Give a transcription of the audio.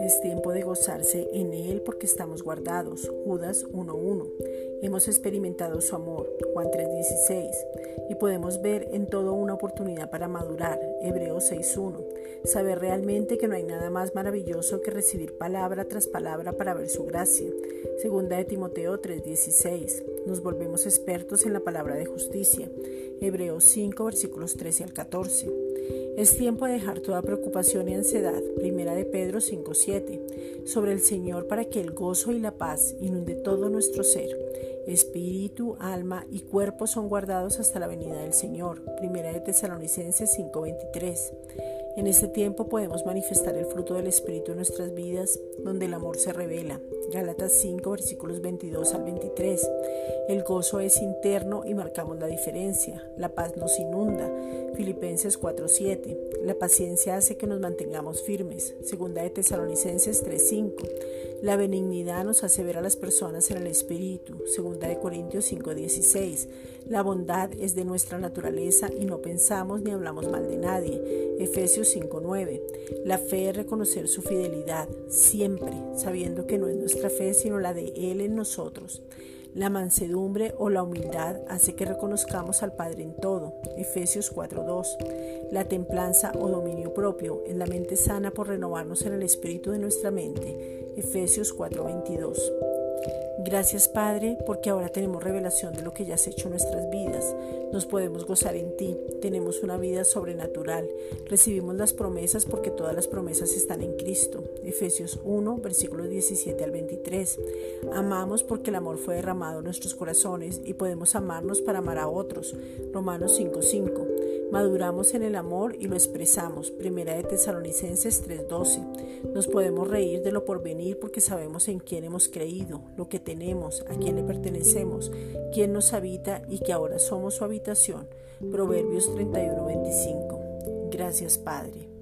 Es tiempo de gozarse en Él porque estamos guardados. Judas 1.1. Hemos experimentado su amor. Juan 3.16. Y podemos ver en todo una oportunidad para madurar. Hebreos 6.1. Saber realmente que no hay nada más maravilloso que recibir palabra tras palabra para ver su gracia. Segunda de Timoteo 3.16. Nos volvemos expertos en la palabra de justicia. Hebreos 5 versículos 13 al 14. Es tiempo de dejar toda preocupación y ansiedad, primera de Pedro 5.7, sobre el Señor para que el gozo y la paz inunde todo nuestro ser. Espíritu, alma y cuerpo son guardados hasta la venida del Señor, primera de Tesalonicenses 5.23. En este tiempo podemos manifestar el fruto del Espíritu en nuestras vidas, donde el amor se revela. Gálatas 5, versículos 22 al 23. El gozo es interno y marcamos la diferencia. La paz nos inunda. Filipenses 4, 7. La paciencia hace que nos mantengamos firmes. Segunda de Tesalonicenses 3, 5. La benignidad nos hace ver a las personas en el Espíritu. Segunda de Corintios 5, 16. La bondad es de nuestra naturaleza y no pensamos ni hablamos mal de nadie. Efesios 5:9. La fe es reconocer su fidelidad siempre, sabiendo que no es nuestra fe sino la de Él en nosotros. La mansedumbre o la humildad hace que reconozcamos al Padre en todo. Efesios 4:2. La templanza o dominio propio es la mente sana por renovarnos en el espíritu de nuestra mente. Efesios 4:22. Gracias Padre, porque ahora tenemos revelación de lo que ya has hecho en nuestras vidas. Nos podemos gozar en ti, tenemos una vida sobrenatural, recibimos las promesas porque todas las promesas están en Cristo. Efesios 1, versículos 17 al 23. Amamos porque el amor fue derramado en nuestros corazones y podemos amarnos para amar a otros. Romanos 5, 5. Maduramos en el amor y lo expresamos. Primera de Tesalonicenses 3:12. Nos podemos reír de lo porvenir porque sabemos en quién hemos creído, lo que tenemos, a quién le pertenecemos, quién nos habita y que ahora somos su habitación. Proverbios 31:25. Gracias Padre.